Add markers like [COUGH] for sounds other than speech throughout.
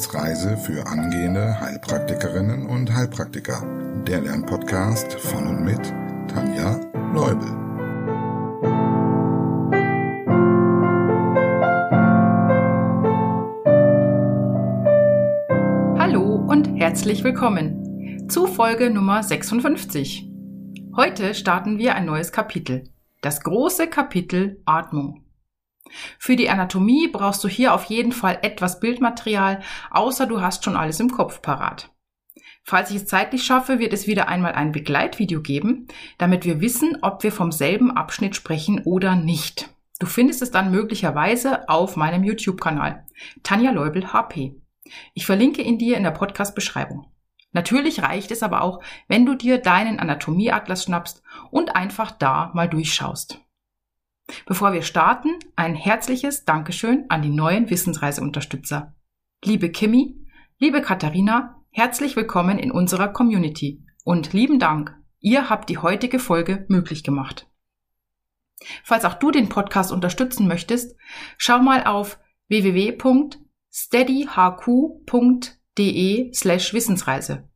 Wissensreise für angehende Heilpraktikerinnen und Heilpraktiker. Der Lernpodcast von und mit Tanja Leubel. Hallo und herzlich willkommen zu Folge Nummer 56. Heute starten wir ein neues Kapitel. Das große Kapitel Atmung. Für die Anatomie brauchst du hier auf jeden Fall etwas Bildmaterial, außer du hast schon alles im Kopf parat. Falls ich es zeitlich schaffe, wird es wieder einmal ein Begleitvideo geben, damit wir wissen, ob wir vom selben Abschnitt sprechen oder nicht. Du findest es dann möglicherweise auf meinem YouTube-Kanal Tanja Leubel HP. Ich verlinke ihn dir in der Podcast-Beschreibung. Natürlich reicht es aber auch, wenn du dir deinen Anatomieatlas schnappst und einfach da mal durchschaust. Bevor wir starten, ein herzliches Dankeschön an die neuen Wissensreiseunterstützer. Liebe Kimi, liebe Katharina, herzlich willkommen in unserer Community und lieben Dank, ihr habt die heutige Folge möglich gemacht. Falls auch du den Podcast unterstützen möchtest, schau mal auf www.steadyhq.de slash Wissensreise.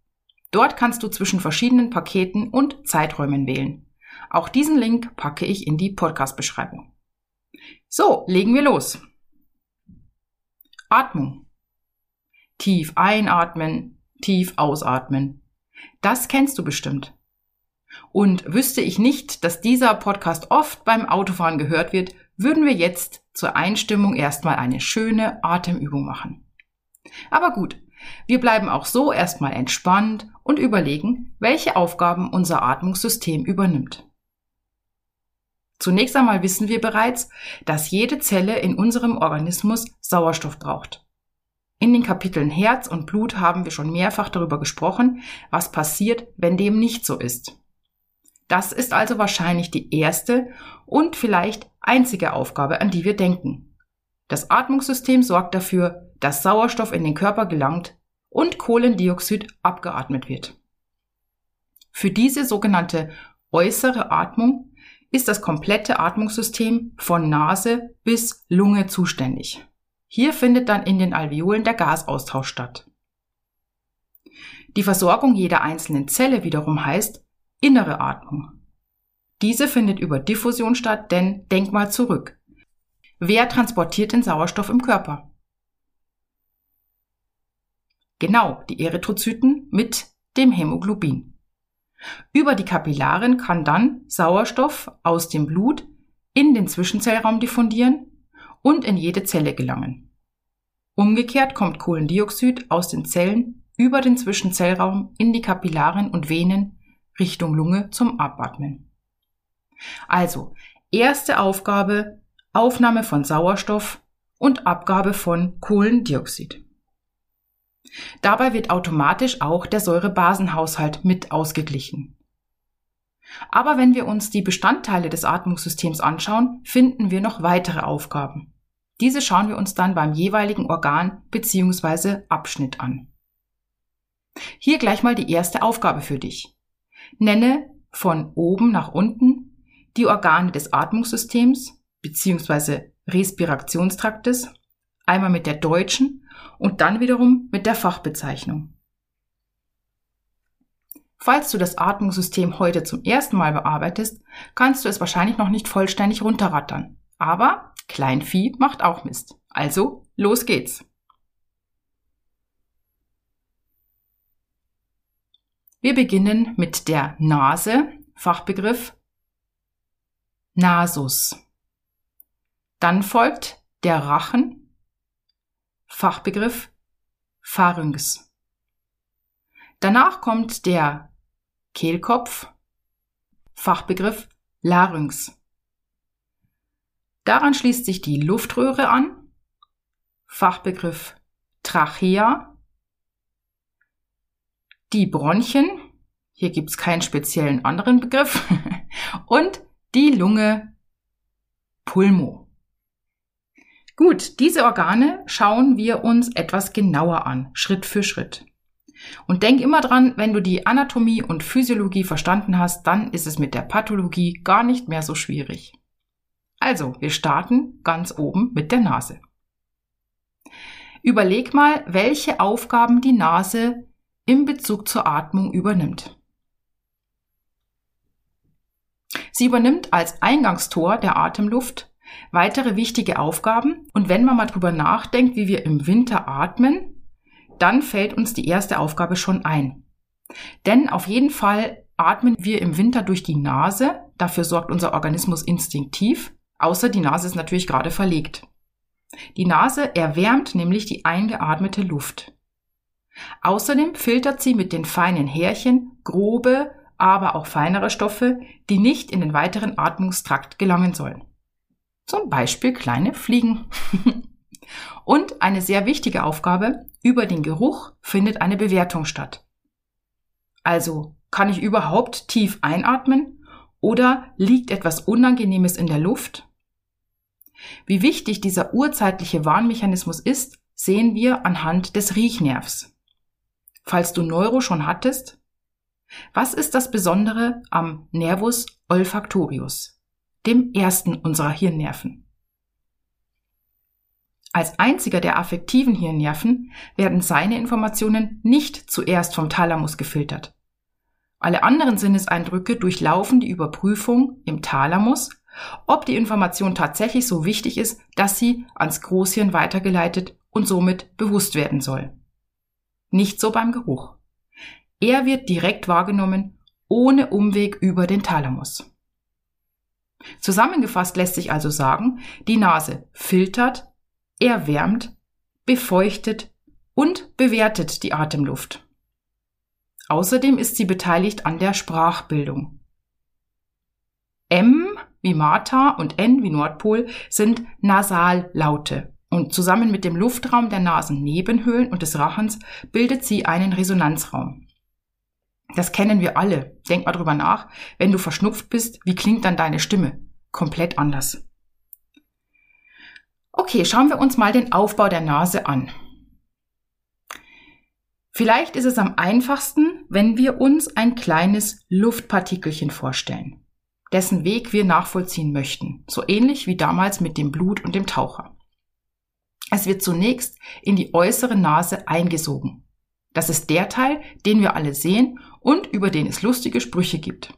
Dort kannst du zwischen verschiedenen Paketen und Zeiträumen wählen. Auch diesen Link packe ich in die Podcast-Beschreibung. So, legen wir los. Atmung. Tief einatmen, tief ausatmen. Das kennst du bestimmt. Und wüsste ich nicht, dass dieser Podcast oft beim Autofahren gehört wird, würden wir jetzt zur Einstimmung erstmal eine schöne Atemübung machen. Aber gut, wir bleiben auch so erstmal entspannt und überlegen, welche Aufgaben unser Atmungssystem übernimmt. Zunächst einmal wissen wir bereits, dass jede Zelle in unserem Organismus Sauerstoff braucht. In den Kapiteln Herz und Blut haben wir schon mehrfach darüber gesprochen, was passiert, wenn dem nicht so ist. Das ist also wahrscheinlich die erste und vielleicht einzige Aufgabe, an die wir denken. Das Atmungssystem sorgt dafür, dass Sauerstoff in den Körper gelangt und Kohlendioxid abgeatmet wird. Für diese sogenannte äußere Atmung ist das komplette Atmungssystem von Nase bis Lunge zuständig. Hier findet dann in den Alveolen der Gasaustausch statt. Die Versorgung jeder einzelnen Zelle wiederum heißt innere Atmung. Diese findet über Diffusion statt, denn denk mal zurück. Wer transportiert den Sauerstoff im Körper? Genau, die Erythrozyten mit dem Hämoglobin. Über die Kapillaren kann dann Sauerstoff aus dem Blut in den Zwischenzellraum diffundieren und in jede Zelle gelangen. Umgekehrt kommt Kohlendioxid aus den Zellen über den Zwischenzellraum in die Kapillaren und Venen Richtung Lunge zum Abatmen. Also, erste Aufgabe Aufnahme von Sauerstoff und Abgabe von Kohlendioxid. Dabei wird automatisch auch der Säurebasenhaushalt mit ausgeglichen. Aber wenn wir uns die Bestandteile des Atmungssystems anschauen, finden wir noch weitere Aufgaben. Diese schauen wir uns dann beim jeweiligen Organ bzw. Abschnitt an. Hier gleich mal die erste Aufgabe für dich. Nenne von oben nach unten die Organe des Atmungssystems bzw. Respirationstraktes, einmal mit der deutschen und dann wiederum mit der Fachbezeichnung. Falls du das Atmungssystem heute zum ersten Mal bearbeitest, kannst du es wahrscheinlich noch nicht vollständig runterrattern. Aber Kleinvieh macht auch Mist. Also, los geht's. Wir beginnen mit der Nase, Fachbegriff Nasus. Dann folgt der Rachen, Fachbegriff Pharynx. Danach kommt der Kehlkopf, Fachbegriff Larynx. Daran schließt sich die Luftröhre an, Fachbegriff Trachea. Die Bronchien, hier gibt es keinen speziellen anderen Begriff, [LAUGHS] und die Lunge Pulmo. Gut, diese Organe schauen wir uns etwas genauer an, Schritt für Schritt. Und denk immer dran, wenn du die Anatomie und Physiologie verstanden hast, dann ist es mit der Pathologie gar nicht mehr so schwierig. Also, wir starten ganz oben mit der Nase. Überleg mal, welche Aufgaben die Nase im Bezug zur Atmung übernimmt. Sie übernimmt als Eingangstor der Atemluft weitere wichtige Aufgaben und wenn man mal drüber nachdenkt, wie wir im Winter atmen, dann fällt uns die erste Aufgabe schon ein. Denn auf jeden Fall atmen wir im Winter durch die Nase, dafür sorgt unser Organismus instinktiv, außer die Nase ist natürlich gerade verlegt. Die Nase erwärmt nämlich die eingeatmete Luft. Außerdem filtert sie mit den feinen Härchen grobe, aber auch feinere Stoffe, die nicht in den weiteren Atmungstrakt gelangen sollen. Zum Beispiel kleine Fliegen. [LAUGHS] Und eine sehr wichtige Aufgabe, über den Geruch findet eine Bewertung statt. Also, kann ich überhaupt tief einatmen oder liegt etwas Unangenehmes in der Luft? Wie wichtig dieser urzeitliche Warnmechanismus ist, sehen wir anhand des Riechnervs. Falls du Neuro schon hattest, was ist das Besondere am Nervus olfactorius, dem ersten unserer Hirnnerven? Als einziger der affektiven Hirnnerven werden seine Informationen nicht zuerst vom Thalamus gefiltert. Alle anderen Sinneseindrücke durchlaufen die Überprüfung im Thalamus, ob die Information tatsächlich so wichtig ist, dass sie ans Großhirn weitergeleitet und somit bewusst werden soll. Nicht so beim Geruch. Er wird direkt wahrgenommen, ohne Umweg über den Thalamus. Zusammengefasst lässt sich also sagen, die Nase filtert, erwärmt, befeuchtet und bewertet die Atemluft. Außerdem ist sie beteiligt an der Sprachbildung. M wie Martha und N wie Nordpol sind Nasallaute und zusammen mit dem Luftraum der Nasennebenhöhlen und des Rachens bildet sie einen Resonanzraum. Das kennen wir alle. Denk mal drüber nach. Wenn du verschnupft bist, wie klingt dann deine Stimme? Komplett anders. Okay, schauen wir uns mal den Aufbau der Nase an. Vielleicht ist es am einfachsten, wenn wir uns ein kleines Luftpartikelchen vorstellen, dessen Weg wir nachvollziehen möchten, so ähnlich wie damals mit dem Blut und dem Taucher. Es wird zunächst in die äußere Nase eingesogen. Das ist der Teil, den wir alle sehen und über den es lustige Sprüche gibt.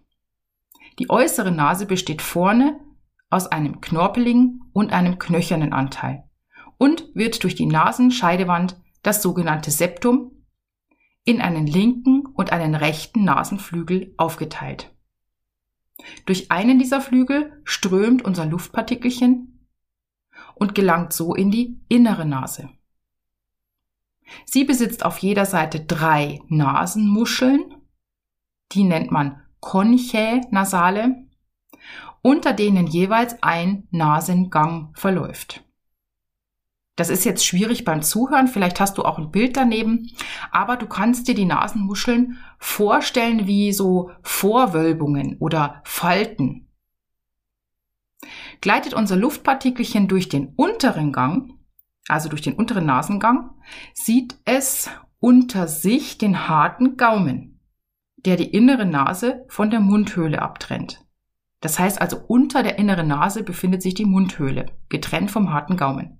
Die äußere Nase besteht vorne aus einem knorpeligen und einem knöchernen Anteil und wird durch die Nasenscheidewand, das sogenannte Septum, in einen linken und einen rechten Nasenflügel aufgeteilt. Durch einen dieser Flügel strömt unser Luftpartikelchen und gelangt so in die innere Nase. Sie besitzt auf jeder Seite drei Nasenmuscheln die nennt man Conchae nasale, unter denen jeweils ein Nasengang verläuft. Das ist jetzt schwierig beim Zuhören, vielleicht hast du auch ein Bild daneben, aber du kannst dir die Nasenmuscheln vorstellen wie so Vorwölbungen oder Falten. Gleitet unser Luftpartikelchen durch den unteren Gang, also durch den unteren Nasengang, sieht es unter sich den harten Gaumen der die innere Nase von der Mundhöhle abtrennt. Das heißt also, unter der inneren Nase befindet sich die Mundhöhle, getrennt vom harten Gaumen.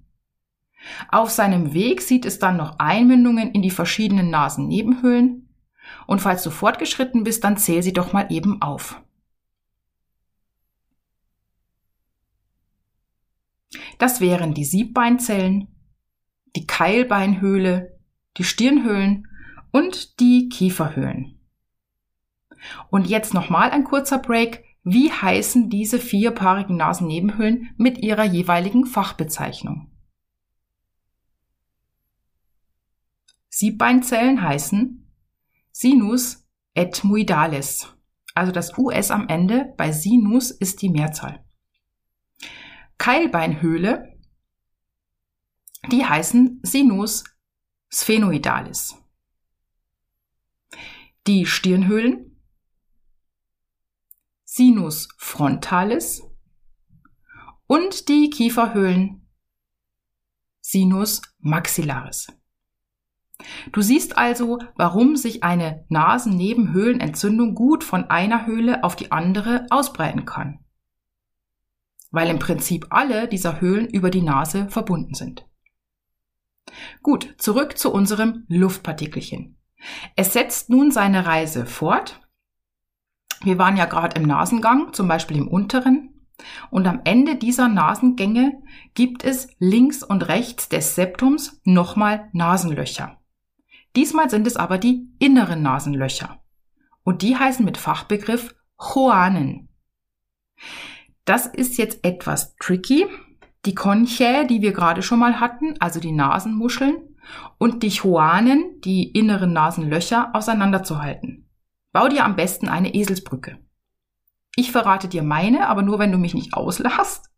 Auf seinem Weg sieht es dann noch Einmündungen in die verschiedenen Nasennebenhöhlen. Und falls du fortgeschritten bist, dann zähl sie doch mal eben auf. Das wären die Siebbeinzellen, die Keilbeinhöhle, die Stirnhöhlen und die Kieferhöhlen. Und jetzt nochmal ein kurzer Break. Wie heißen diese vierpaarigen Nasennebenhöhlen mit ihrer jeweiligen Fachbezeichnung? Siebbeinzellen heißen Sinus etmoidalis. Also das US am Ende bei Sinus ist die Mehrzahl. Keilbeinhöhle, die heißen Sinus sphenoidalis. Die Stirnhöhlen Sinus frontalis und die Kieferhöhlen Sinus maxillaris. Du siehst also, warum sich eine Nasennebenhöhlenentzündung gut von einer Höhle auf die andere ausbreiten kann. Weil im Prinzip alle dieser Höhlen über die Nase verbunden sind. Gut, zurück zu unserem Luftpartikelchen. Es setzt nun seine Reise fort. Wir waren ja gerade im Nasengang, zum Beispiel im unteren. Und am Ende dieser Nasengänge gibt es links und rechts des Septums nochmal Nasenlöcher. Diesmal sind es aber die inneren Nasenlöcher. Und die heißen mit Fachbegriff Choanen. Das ist jetzt etwas tricky. Die Conchae, die wir gerade schon mal hatten, also die Nasenmuscheln, und die Choanen, die inneren Nasenlöcher, auseinanderzuhalten. Bau dir am besten eine Eselsbrücke. Ich verrate dir meine, aber nur wenn du mich nicht auslachst.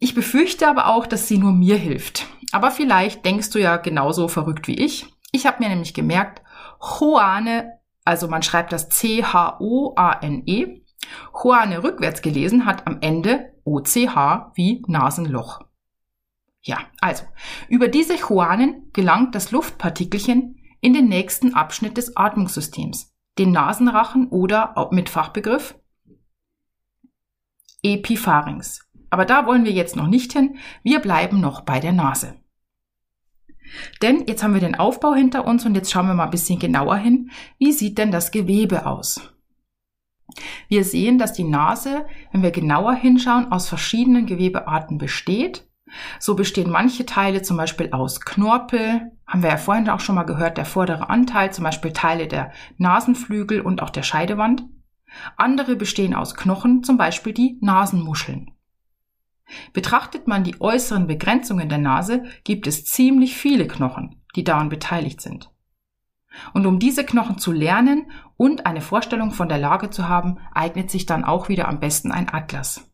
Ich befürchte aber auch, dass sie nur mir hilft. Aber vielleicht denkst du ja genauso verrückt wie ich. Ich habe mir nämlich gemerkt, Choane, also man schreibt das C-H-O-A-N-E, Choane rückwärts gelesen hat am Ende OCH wie Nasenloch. Ja, also, über diese Choanen gelangt das Luftpartikelchen in den nächsten Abschnitt des Atmungssystems, den Nasenrachen oder mit Fachbegriff Epipharynx. Aber da wollen wir jetzt noch nicht hin, wir bleiben noch bei der Nase. Denn jetzt haben wir den Aufbau hinter uns und jetzt schauen wir mal ein bisschen genauer hin, wie sieht denn das Gewebe aus? Wir sehen, dass die Nase, wenn wir genauer hinschauen, aus verschiedenen Gewebearten besteht. So bestehen manche Teile zum Beispiel aus Knorpel, haben wir ja vorhin auch schon mal gehört, der vordere Anteil, zum Beispiel Teile der Nasenflügel und auch der Scheidewand. Andere bestehen aus Knochen, zum Beispiel die Nasenmuscheln. Betrachtet man die äußeren Begrenzungen der Nase, gibt es ziemlich viele Knochen, die daran beteiligt sind. Und um diese Knochen zu lernen und eine Vorstellung von der Lage zu haben, eignet sich dann auch wieder am besten ein Atlas.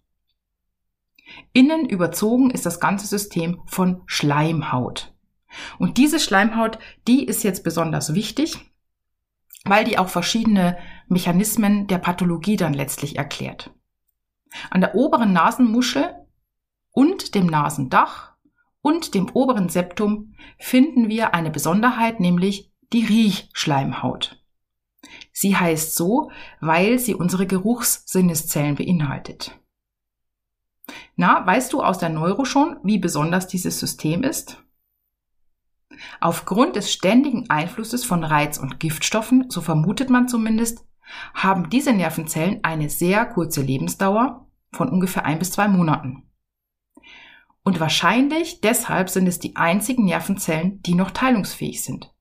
Innen überzogen ist das ganze System von Schleimhaut. Und diese Schleimhaut, die ist jetzt besonders wichtig, weil die auch verschiedene Mechanismen der Pathologie dann letztlich erklärt. An der oberen Nasenmuschel und dem Nasendach und dem oberen Septum finden wir eine Besonderheit, nämlich die Riechschleimhaut. Sie heißt so, weil sie unsere Geruchssinneszellen beinhaltet. Na, weißt du aus der Neuro schon, wie besonders dieses System ist? Aufgrund des ständigen Einflusses von Reiz- und Giftstoffen, so vermutet man zumindest, haben diese Nervenzellen eine sehr kurze Lebensdauer von ungefähr ein bis zwei Monaten. Und wahrscheinlich deshalb sind es die einzigen Nervenzellen, die noch teilungsfähig sind.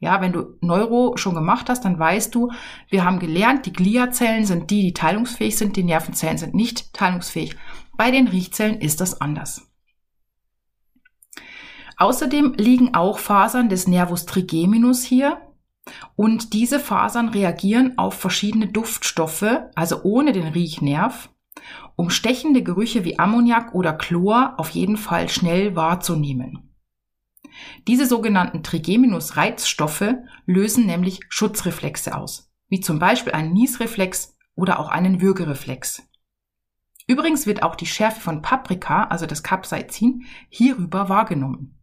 Ja, wenn du Neuro schon gemacht hast, dann weißt du, wir haben gelernt, die Gliazellen sind die, die teilungsfähig sind, die Nervenzellen sind nicht teilungsfähig. Bei den Riechzellen ist das anders. Außerdem liegen auch Fasern des Nervus trigeminus hier und diese Fasern reagieren auf verschiedene Duftstoffe, also ohne den Riechnerv, um stechende Gerüche wie Ammoniak oder Chlor auf jeden Fall schnell wahrzunehmen. Diese sogenannten Trigeminus-Reizstoffe lösen nämlich Schutzreflexe aus, wie zum Beispiel einen Niesreflex oder auch einen Würgereflex. Übrigens wird auch die Schärfe von Paprika, also das Capsaicin, hierüber wahrgenommen.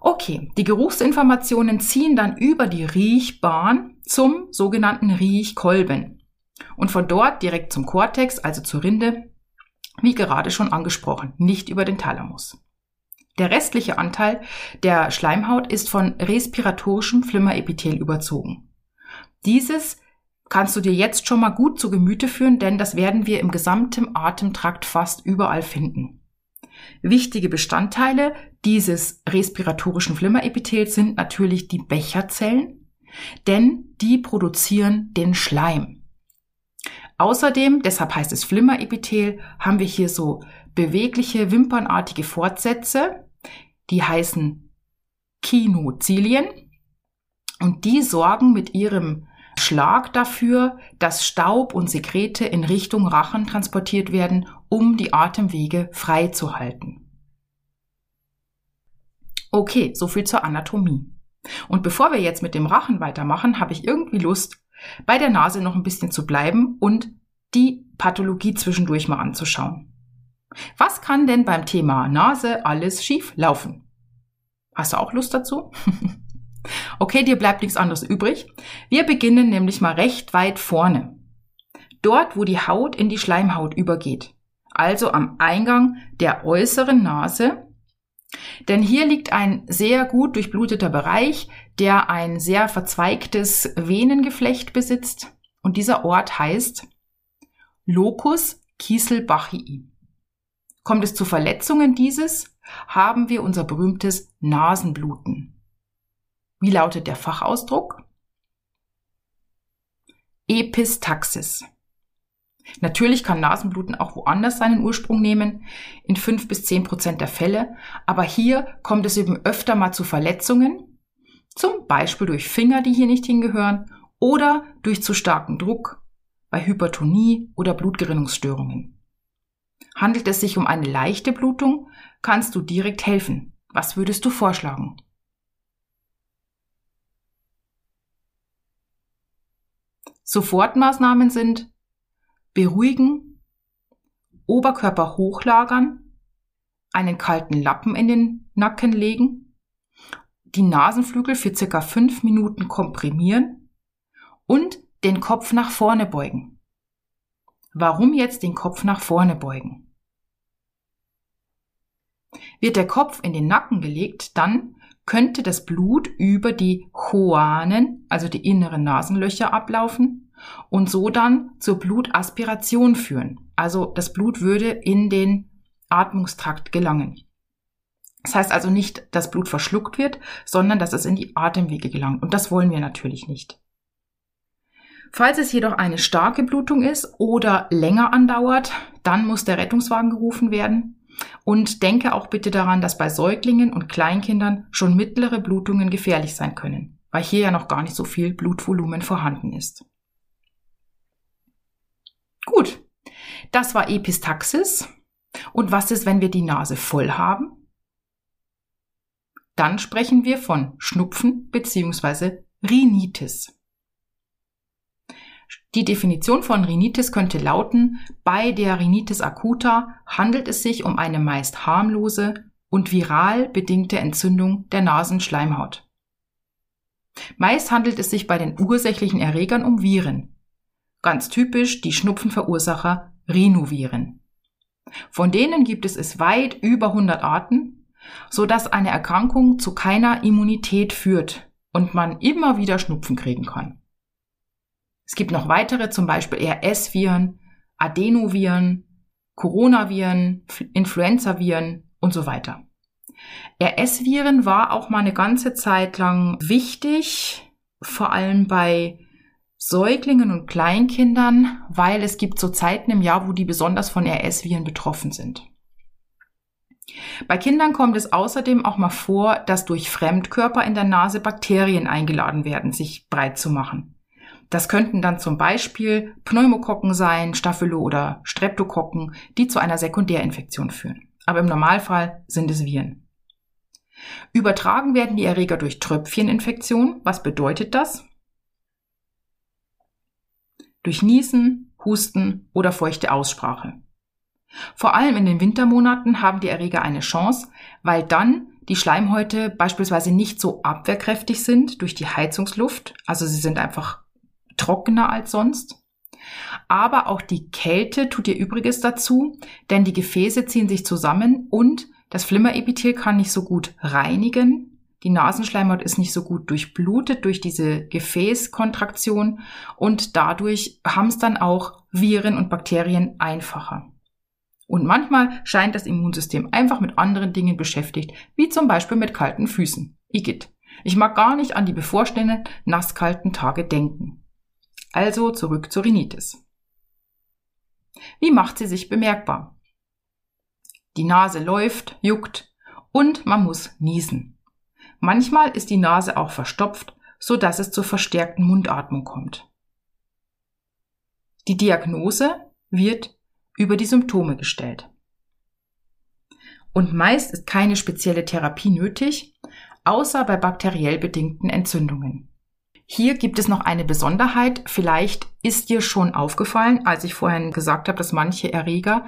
Okay, die Geruchsinformationen ziehen dann über die Riechbahn zum sogenannten Riechkolben und von dort direkt zum Kortex, also zur Rinde, wie gerade schon angesprochen, nicht über den Thalamus. Der restliche Anteil der Schleimhaut ist von respiratorischem Flimmerepithel überzogen. Dieses kannst du dir jetzt schon mal gut zu Gemüte führen, denn das werden wir im gesamten Atemtrakt fast überall finden. Wichtige Bestandteile dieses respiratorischen Flimmerepithels sind natürlich die Becherzellen, denn die produzieren den Schleim. Außerdem, deshalb heißt es Flimmerepithel, haben wir hier so bewegliche wimpernartige Fortsätze, die heißen Kinozilien und die sorgen mit ihrem Schlag dafür, dass Staub und Sekrete in Richtung Rachen transportiert werden, um die Atemwege frei zu halten. Okay, so viel zur Anatomie. Und bevor wir jetzt mit dem Rachen weitermachen, habe ich irgendwie Lust, bei der Nase noch ein bisschen zu bleiben und die Pathologie zwischendurch mal anzuschauen. Was kann denn beim Thema Nase alles schief laufen? Hast du auch Lust dazu? [LAUGHS] okay, dir bleibt nichts anderes übrig. Wir beginnen nämlich mal recht weit vorne. Dort, wo die Haut in die Schleimhaut übergeht. Also am Eingang der äußeren Nase Denn hier liegt ein sehr gut durchbluteter Bereich, der ein sehr verzweigtes Venengeflecht besitzt. Und dieser Ort heißt Locus Kieselbachii. Kommt es zu Verletzungen dieses, haben wir unser berühmtes Nasenbluten. Wie lautet der Fachausdruck? Epistaxis. Natürlich kann Nasenbluten auch woanders seinen Ursprung nehmen, in fünf bis zehn Prozent der Fälle, aber hier kommt es eben öfter mal zu Verletzungen, zum Beispiel durch Finger, die hier nicht hingehören, oder durch zu starken Druck, bei Hypertonie oder Blutgerinnungsstörungen. Handelt es sich um eine leichte Blutung, kannst du direkt helfen. Was würdest du vorschlagen? Sofortmaßnahmen sind beruhigen, Oberkörper hochlagern, einen kalten Lappen in den Nacken legen, die Nasenflügel für circa fünf Minuten komprimieren und den Kopf nach vorne beugen. Warum jetzt den Kopf nach vorne beugen? Wird der Kopf in den Nacken gelegt, dann könnte das Blut über die Choanen, also die inneren Nasenlöcher, ablaufen und so dann zur Blutaspiration führen. Also das Blut würde in den Atmungstrakt gelangen. Das heißt also nicht, dass Blut verschluckt wird, sondern dass es in die Atemwege gelangt. Und das wollen wir natürlich nicht. Falls es jedoch eine starke Blutung ist oder länger andauert, dann muss der Rettungswagen gerufen werden. Und denke auch bitte daran, dass bei Säuglingen und Kleinkindern schon mittlere Blutungen gefährlich sein können, weil hier ja noch gar nicht so viel Blutvolumen vorhanden ist. Gut, das war Epistaxis. Und was ist, wenn wir die Nase voll haben? Dann sprechen wir von Schnupfen bzw. Rhinitis. Die Definition von Rhinitis könnte lauten, bei der Rhinitis acuta handelt es sich um eine meist harmlose und viral bedingte Entzündung der Nasenschleimhaut. Meist handelt es sich bei den ursächlichen Erregern um Viren, Ganz typisch die Schnupfenverursacher Rhinoviren. Von denen gibt es es weit über 100 Arten, so dass eine Erkrankung zu keiner Immunität führt und man immer wieder Schnupfen kriegen kann. Es gibt noch weitere, zum Beispiel RS-Viren, Adenoviren, Coronaviren, Influenzaviren und so weiter. RS-Viren war auch mal eine ganze Zeit lang wichtig, vor allem bei Säuglingen und Kleinkindern, weil es gibt so Zeiten im Jahr, wo die besonders von RS-Viren betroffen sind. Bei Kindern kommt es außerdem auch mal vor, dass durch Fremdkörper in der Nase Bakterien eingeladen werden, sich breit zu machen. Das könnten dann zum Beispiel Pneumokokken sein, Staphylo oder Streptokokken, die zu einer Sekundärinfektion führen. Aber im Normalfall sind es Viren. Übertragen werden die Erreger durch Tröpfcheninfektion. Was bedeutet das? durch Niesen, Husten oder feuchte Aussprache. Vor allem in den Wintermonaten haben die Erreger eine Chance, weil dann die Schleimhäute beispielsweise nicht so abwehrkräftig sind durch die Heizungsluft, also sie sind einfach trockener als sonst. Aber auch die Kälte tut ihr Übriges dazu, denn die Gefäße ziehen sich zusammen und das Flimmerepithel kann nicht so gut reinigen, die Nasenschleimhaut ist nicht so gut durchblutet durch diese Gefäßkontraktion und dadurch haben es dann auch Viren und Bakterien einfacher. Und manchmal scheint das Immunsystem einfach mit anderen Dingen beschäftigt, wie zum Beispiel mit kalten Füßen. Igitt. Ich mag gar nicht an die bevorstehenden nasskalten Tage denken. Also zurück zur Rhinitis. Wie macht sie sich bemerkbar? Die Nase läuft, juckt und man muss niesen. Manchmal ist die Nase auch verstopft, so dass es zur verstärkten Mundatmung kommt. Die Diagnose wird über die Symptome gestellt. Und meist ist keine spezielle Therapie nötig, außer bei bakteriell bedingten Entzündungen. Hier gibt es noch eine Besonderheit. Vielleicht ist dir schon aufgefallen, als ich vorhin gesagt habe, dass manche Erreger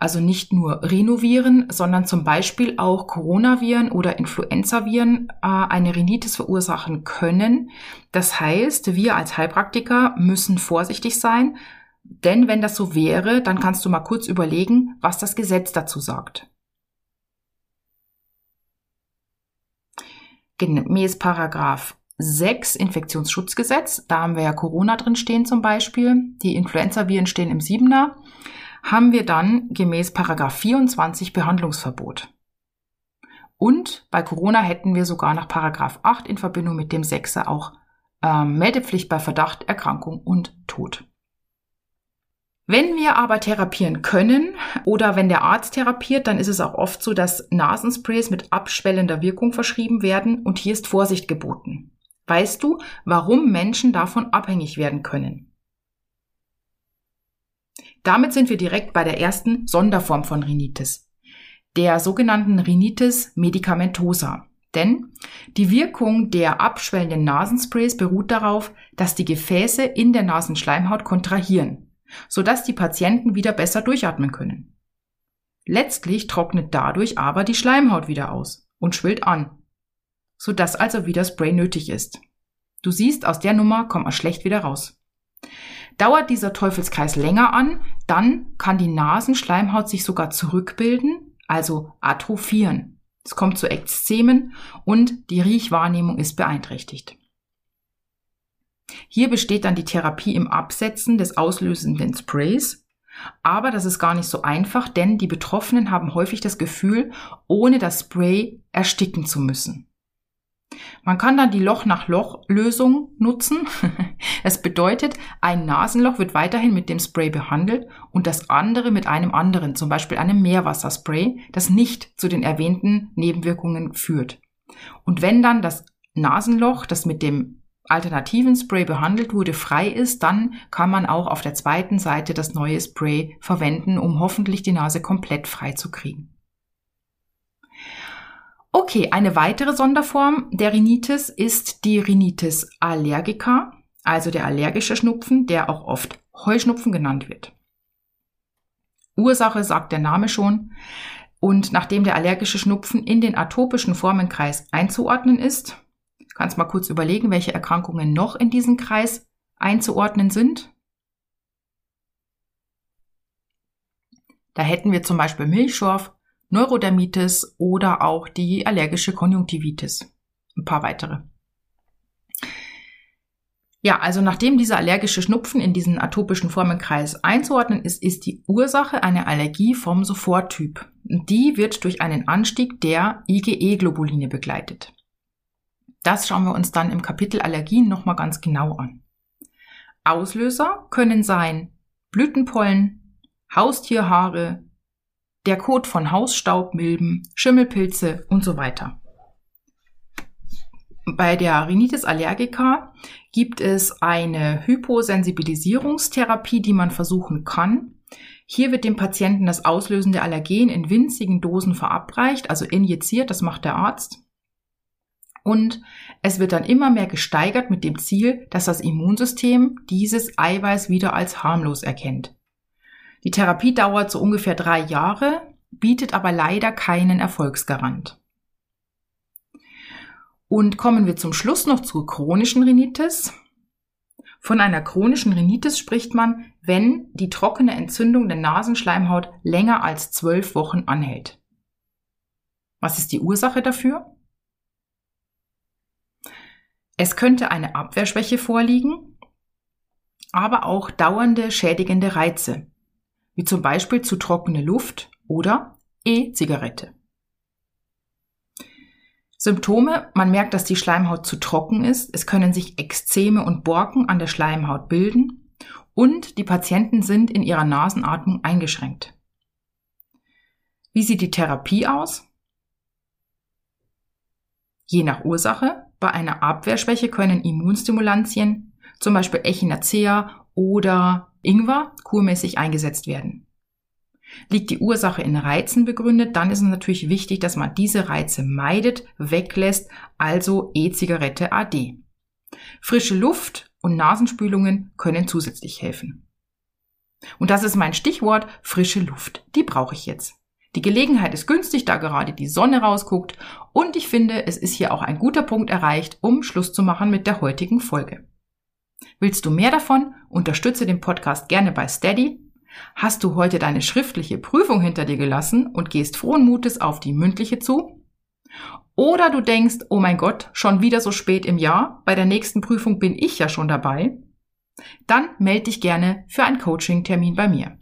also nicht nur Rhinoviren, sondern zum Beispiel auch Coronaviren oder Influenzaviren äh, eine Rhinitis verursachen können. Das heißt, wir als Heilpraktiker müssen vorsichtig sein, denn wenn das so wäre, dann kannst du mal kurz überlegen, was das Gesetz dazu sagt. gemäß Paragraph 6 Infektionsschutzgesetz, da haben wir ja Corona drin stehen zum Beispiel, die Influenza-Viren stehen im 7er, haben wir dann gemäß Paragraph 24 Behandlungsverbot. Und bei Corona hätten wir sogar nach Paragraph 8 in Verbindung mit dem 6er auch äh, Meldepflicht bei Verdacht, Erkrankung und Tod. Wenn wir aber therapieren können oder wenn der Arzt therapiert, dann ist es auch oft so, dass Nasensprays mit abschwellender Wirkung verschrieben werden und hier ist Vorsicht geboten. Weißt du, warum Menschen davon abhängig werden können? Damit sind wir direkt bei der ersten Sonderform von Rhinitis, der sogenannten Rhinitis medicamentosa. Denn die Wirkung der abschwellenden Nasensprays beruht darauf, dass die Gefäße in der Nasenschleimhaut kontrahieren sodass die Patienten wieder besser durchatmen können. Letztlich trocknet dadurch aber die Schleimhaut wieder aus und schwillt an, sodass also wieder Spray nötig ist. Du siehst, aus der Nummer kommt man schlecht wieder raus. Dauert dieser Teufelskreis länger an, dann kann die Nasenschleimhaut sich sogar zurückbilden, also atrophieren. Es kommt zu Ekzemen und die Riechwahrnehmung ist beeinträchtigt. Hier besteht dann die Therapie im Absetzen des auslösenden Sprays. Aber das ist gar nicht so einfach, denn die Betroffenen haben häufig das Gefühl, ohne das Spray ersticken zu müssen. Man kann dann die Loch-nach-Loch-Lösung nutzen. [LAUGHS] Es bedeutet, ein Nasenloch wird weiterhin mit dem Spray behandelt und das andere mit einem anderen, zum Beispiel einem Meerwasserspray, das nicht zu den erwähnten Nebenwirkungen führt. Und wenn dann das Nasenloch, das mit dem alternativen Spray behandelt wurde, frei ist, dann kann man auch auf der zweiten Seite das neue Spray verwenden, um hoffentlich die Nase komplett frei zu kriegen. Okay, eine weitere Sonderform der Rhinitis ist die Rhinitis allergica, also der allergische Schnupfen, der auch oft Heuschnupfen genannt wird. Ursache sagt der Name schon. Und nachdem der allergische Schnupfen in den atopischen Formenkreis einzuordnen ist, Kannst mal kurz überlegen, welche Erkrankungen noch in diesen Kreis einzuordnen sind. Da hätten wir zum Beispiel Milchschorf, Neurodermitis oder auch die allergische Konjunktivitis. Ein paar weitere. Ja, also nachdem dieser allergische Schnupfen in diesen atopischen Formenkreis einzuordnen ist, ist die Ursache eine Allergie vom Soforttyp. Die wird durch einen Anstieg der IgE-Globuline begleitet. Das schauen wir uns dann im Kapitel Allergien nochmal ganz genau an. Auslöser können sein Blütenpollen, Haustierhaare, der Kot von Hausstaubmilben, Schimmelpilze und so weiter. Bei der Rhinitis allergica gibt es eine Hyposensibilisierungstherapie, die man versuchen kann. Hier wird dem Patienten das auslösende Allergen in winzigen Dosen verabreicht, also injiziert, das macht der Arzt. Und es wird dann immer mehr gesteigert mit dem Ziel, dass das Immunsystem dieses Eiweiß wieder als harmlos erkennt. Die Therapie dauert so ungefähr drei Jahre, bietet aber leider keinen Erfolgsgarant. Und kommen wir zum Schluss noch zur chronischen Rhinitis. Von einer chronischen Rhinitis spricht man, wenn die trockene Entzündung der Nasenschleimhaut länger als zwölf Wochen anhält. Was ist die Ursache dafür? Es könnte eine Abwehrschwäche vorliegen, aber auch dauernde schädigende Reize, wie zum Beispiel zu trockene Luft oder E-Zigarette. Symptome, man merkt, dass die Schleimhaut zu trocken ist, es können sich Ekzeme und Borken an der Schleimhaut bilden und die Patienten sind in ihrer Nasenatmung eingeschränkt. Wie sieht die Therapie aus? Je nach Ursache bei einer Abwehrschwäche können Immunstimulantien, zum Beispiel Echinacea oder Ingwer, kurmäßig eingesetzt werden. Liegt die Ursache in Reizen begründet, dann ist es natürlich wichtig, dass man diese Reize meidet, weglässt, also E-Zigarette AD. Frische Luft und Nasenspülungen können zusätzlich helfen. Und das ist mein Stichwort, frische Luft. Die brauche ich jetzt. Die Gelegenheit ist günstig, da gerade die Sonne rausguckt und ich finde, es ist hier auch ein guter Punkt erreicht, um Schluss zu machen mit der heutigen Folge. Willst du mehr davon? Unterstütze den Podcast gerne bei Steady. Hast du heute deine schriftliche Prüfung hinter dir gelassen und gehst frohen Mutes auf die mündliche zu? Oder du denkst, oh mein Gott, schon wieder so spät im Jahr, bei der nächsten Prüfung bin ich ja schon dabei. Dann melde dich gerne für einen Coaching-Termin bei mir.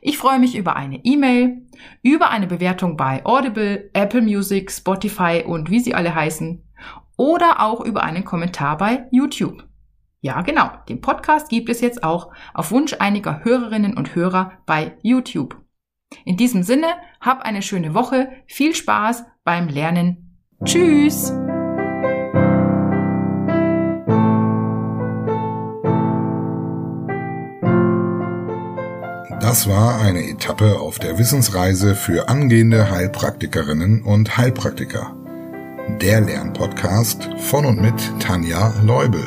Ich freue mich über eine E-Mail, über eine Bewertung bei Audible, Apple Music, Spotify und wie sie alle heißen oder auch über einen Kommentar bei YouTube. Ja, genau, den Podcast gibt es jetzt auch auf Wunsch einiger Hörerinnen und Hörer bei YouTube. In diesem Sinne, hab eine schöne Woche, viel Spaß beim Lernen. Tschüss! Das war eine Etappe auf der Wissensreise für angehende Heilpraktikerinnen und Heilpraktiker. Der Lernpodcast von und mit Tanja Leubel.